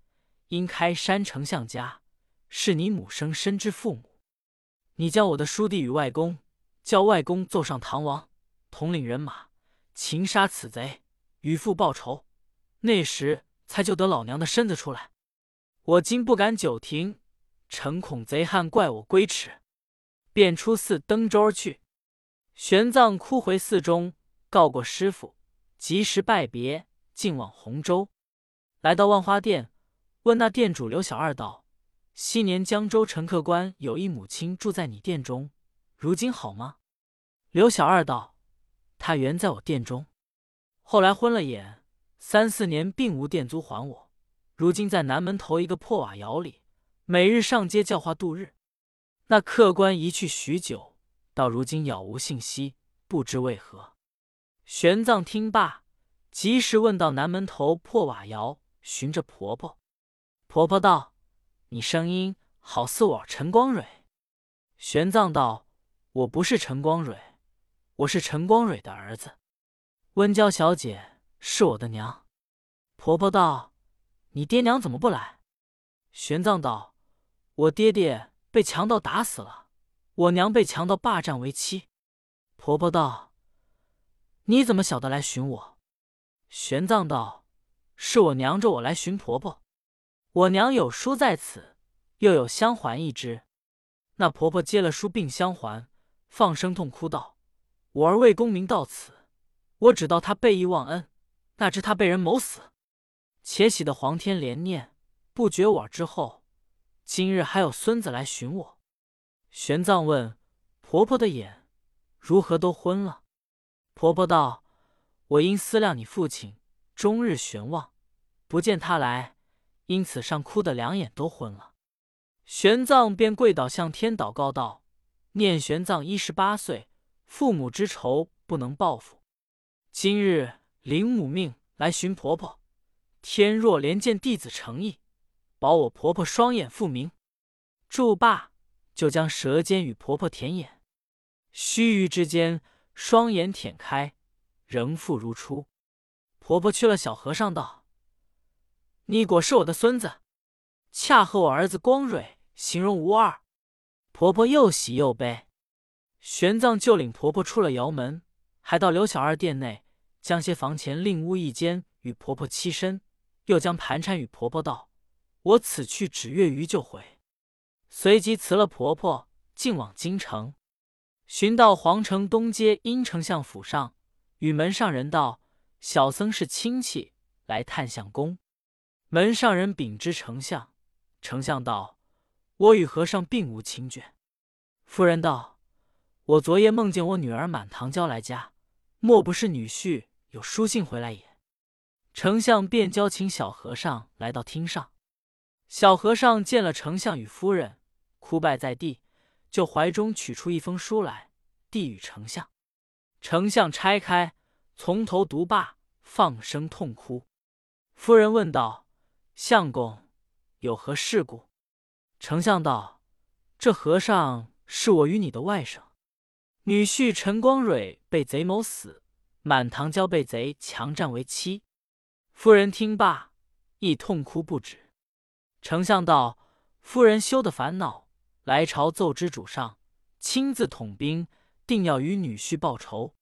应开山丞相家，是你母生身之父母。你将我的书递与外公，叫外公奏上唐王，统领人马，擒杀此贼，与父报仇。那时。才救得老娘的身子出来，我今不敢久停，诚恐贼汉怪我归迟，便出寺登舟而去。玄奘哭回寺中，告过师傅，及时拜别，进往洪州。来到万花店，问那店主刘小二道：“昔年江州陈客官有一母亲住在你店中，如今好吗？”刘小二道：“他原在我店中，后来昏了眼。”三四年并无店租还我，如今在南门头一个破瓦窑里，每日上街教化度日。那客官一去许久，到如今杳无信息，不知为何。玄奘听罢，及时问到南门头破瓦窑，寻着婆婆。婆婆道：“你声音好似我陈光蕊。”玄奘道：“我不是陈光蕊，我是陈光蕊的儿子，温娇小姐。”是我的娘，婆婆道：“你爹娘怎么不来？”玄奘道：“我爹爹被强盗打死了，我娘被强盗霸占为妻。”婆婆道：“你怎么晓得来寻我？”玄奘道：“是我娘着我来寻婆婆，我娘有书在此，又有香环一只。”那婆婆接了书并香环，放声痛哭道：“我儿为功名到此，我只道他背义忘恩。”那知他被人谋死，且喜得皇天怜念，不绝我儿之后，今日还有孙子来寻我。玄奘问婆婆的眼如何都昏了？婆婆道：“我因思量你父亲，终日悬望，不见他来，因此上哭得两眼都昏了。”玄奘便跪倒向天祷告道：“念玄奘一十八岁，父母之仇不能报复，今日。”领母命来寻婆婆，天若怜见弟子诚意，保我婆婆双眼复明。祝罢，就将舌尖与婆婆舔眼，须臾之间，双眼舔开，仍复如初。婆婆去了小和尚道：“你果是我的孙子，恰和我儿子光蕊形容无二。”婆婆又喜又悲。玄奘就领婆婆出了窑门，还到刘小二殿内，将些房前另屋一间与婆婆栖身，又将盘缠与婆婆道：“我此去只月余就回。”随即辞了婆婆，径往京城。寻到皇城东街阴丞相府上，与门上人道：“小僧是亲戚，来探相公。”门上人禀知丞相，丞相道：“我与和尚并无亲眷。”夫人道：“我昨夜梦见我女儿满堂娇来家，莫不是女婿有书信回来也？”丞相便叫请小和尚来到厅上。小和尚见了丞相与夫人。哭拜在地，就怀中取出一封书来，递与丞相。丞相拆开，从头读罢，放声痛哭。夫人问道：“相公有何事故？”丞相道：“这和尚是我与你的外甥，女婿陈光蕊被贼谋死，满堂娇被贼强占为妻。”夫人听罢，亦痛哭不止。丞相道：“夫人休得烦恼。”来朝奏知主上，亲自统兵，定要与女婿报仇。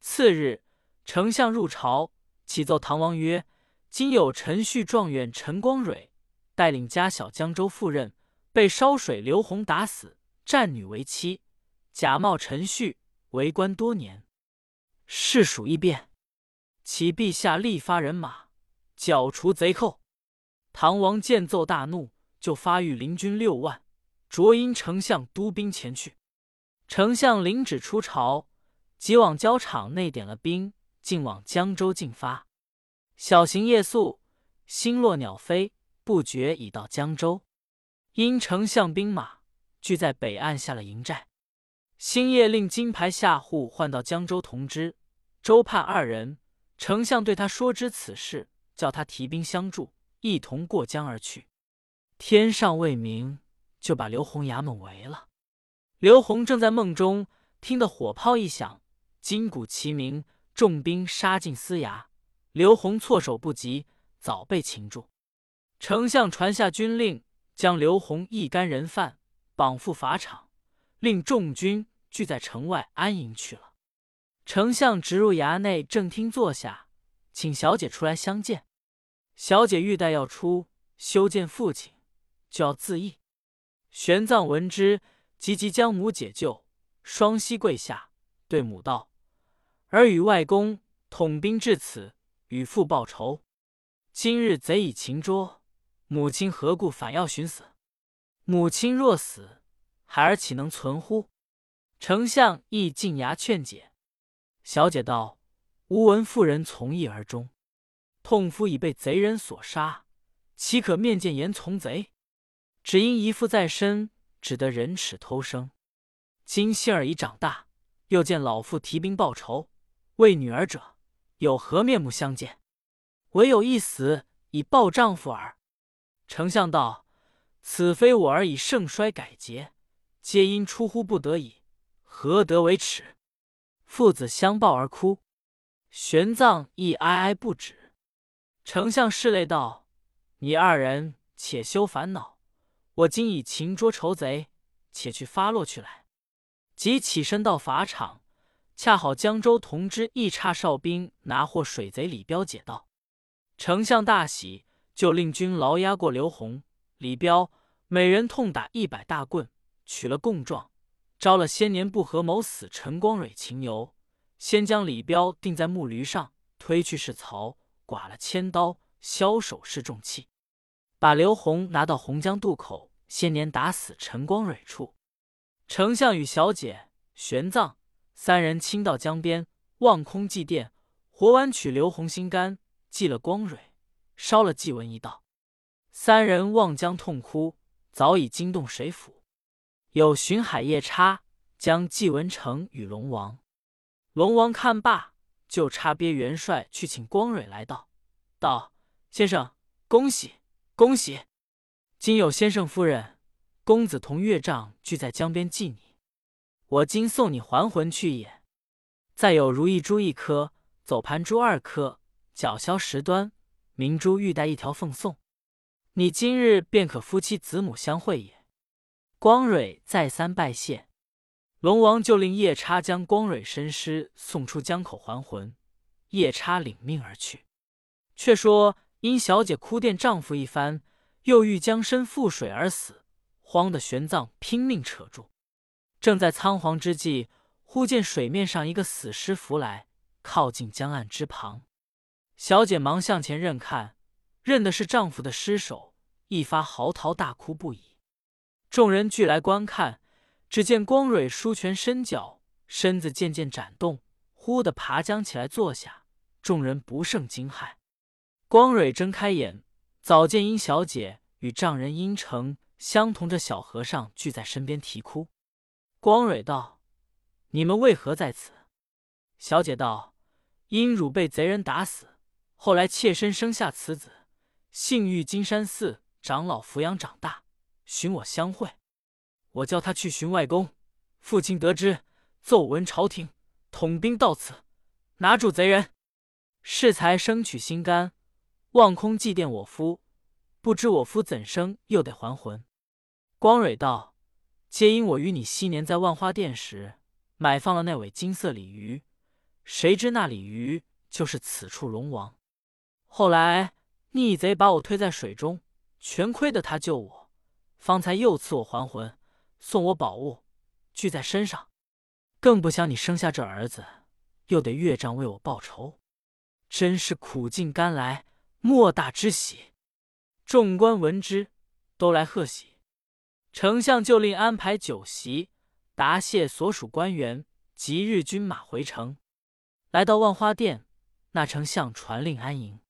次日，丞相入朝，启奏唐王曰：“今有陈旭状元陈光蕊带领家小江州赴任，被烧水刘洪打死，占女为妻，假冒陈旭为官多年，事属异变，启陛下立发人马，剿除贼寇。”唐王见奏大怒，就发御林军六万。着因丞相督兵前去，丞相领旨出朝，即往交场内点了兵，竟往江州进发。小行夜宿，星落鸟飞，不觉已到江州。因丞相兵马聚在北岸下了营寨。星夜令金牌下户换到江州同知周盼二人。丞相对他说知此事，叫他提兵相助，一同过江而去。天尚未明。就把刘洪衙门围了。刘洪正在梦中，听得火炮一响，金鼓齐鸣，重兵杀进司衙。刘洪措手不及，早被擒住。丞相传下军令，将刘洪一干人犯绑赴法场，令众军聚在城外安营去了。丞相直入衙内正厅坐下，请小姐出来相见。小姐欲待要出，修见父亲，就要自缢。玄奘闻之，急急将母解救，双膝跪下，对母道：“儿与外公统兵至此，与父报仇。今日贼已擒捉，母亲何故反要寻死？母亲若死，孩儿岂能存乎？”丞相亦进衙劝解。小姐道：“吾闻妇人从一而终，痛夫已被贼人所杀，岂可面见言从贼？”只因姨父在身，只得忍耻偷生。今杏儿已长大，又见老父提兵报仇，为女儿者，有何面目相见？唯有一死，以报丈夫耳。丞相道：“此非我儿以盛衰改节，皆因出乎不得已，何得为耻？”父子相抱而哭，玄奘亦哀哀不止。丞相拭泪道：“你二人且休烦恼。”我今已擒捉仇贼，且去发落去来。即起身到法场，恰好江州同知一差哨兵拿获水贼李彪解道。丞相大喜，就令军牢押过刘洪、李彪，每人痛打一百大棍，取了供状，招了先年不和谋死陈光蕊情由，先将李彪钉在木驴上，推去是曹，剐了千刀，枭首示重器。把刘洪拿到洪江渡口，先年打死陈光蕊处。丞相与小姐、玄奘三人亲到江边，望空祭奠，活剜取刘洪心肝，祭了光蕊，烧了祭文一道。三人望江痛哭，早已惊动水府。有巡海夜叉将祭文呈与龙王，龙王看罢，就差别元帅去请光蕊来到，道：“先生，恭喜！”恭喜！今有先生夫人、公子同岳丈聚在江边祭你，我今送你还魂去也。再有如意珠一颗，走盘珠二颗，角消十端，明珠玉带一条奉送。你今日便可夫妻子母相会也。光蕊再三拜谢。龙王就令夜叉将光蕊身尸送出江口还魂，夜叉领命而去。却说因小姐哭奠丈夫一番，又欲将身覆水而死，慌得玄奘拼命扯住。正在仓皇之际，忽见水面上一个死尸浮来，靠近江岸之旁。小姐忙向前认看，认的是丈夫的尸首，一发嚎啕大哭不已。众人俱来观看，只见光蕊舒拳伸脚，身子渐渐展动，忽的爬将起来坐下。众人不胜惊骇。光蕊睁开眼，早见殷小姐与丈人殷城相同着小和尚聚在身边啼哭。光蕊道：“你们为何在此？”小姐道：“因汝被贼人打死，后来妾身生下此子，幸遇金山寺长老抚养长大，寻我相会。我叫他去寻外公，父亲得知，奏闻朝廷统兵到此，拿住贼人，适才生取心肝。”望空祭奠我夫，不知我夫怎生又得还魂？光蕊道：“皆因我与你昔年在万花殿时买放了那尾金色鲤鱼，谁知那鲤鱼就是此处龙王。后来逆贼把我推在水中，全亏得他救我，方才又赐我还魂，送我宝物，聚在身上。更不想你生下这儿子，又得岳丈为我报仇，真是苦尽甘来。”莫大之喜，众官闻之，都来贺喜。丞相就令安排酒席，答谢所属官员，即日军马回城。来到万花殿，那丞相传令安营。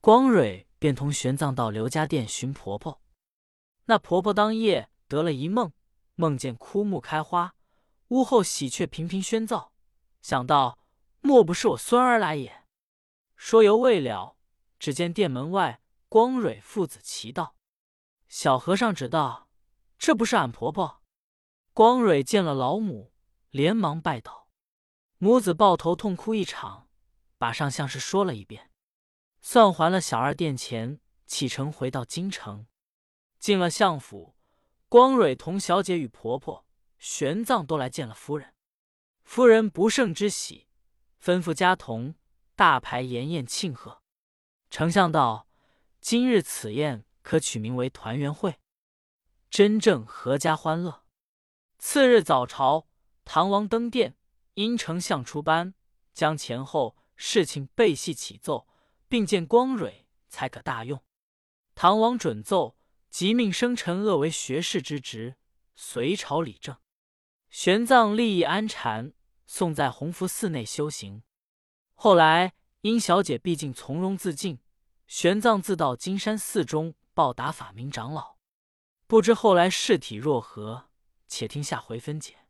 光蕊便同玄奘到刘家店寻婆婆。那婆婆当夜得了一梦，梦见枯木开花，屋后喜鹊频频喧噪，想到莫不是我孙儿来也？说犹未了。只见殿门外，光蕊父子齐到。小和尚只道：“这不是俺婆婆。”光蕊见了老母，连忙拜倒。母子抱头痛哭一场，把上相事说了一遍，算还了小二殿钱，启程回到京城。进了相府，光蕊同小姐与婆婆、玄奘都来见了夫人。夫人不胜之喜，吩咐家童大排筵宴庆贺。丞相道：“今日此宴可取名为团圆会，真正阖家欢乐。”次日早朝，唐王登殿，因丞相出班，将前后事情背细启奏，并见光蕊，才可大用。唐王准奏，即命生辰恶为学士之职，随朝理政。玄奘立意安禅，送在弘福寺内修行。后来。殷小姐毕竟从容自尽，玄奘自到金山寺中报答法明长老，不知后来事体若何，且听下回分解。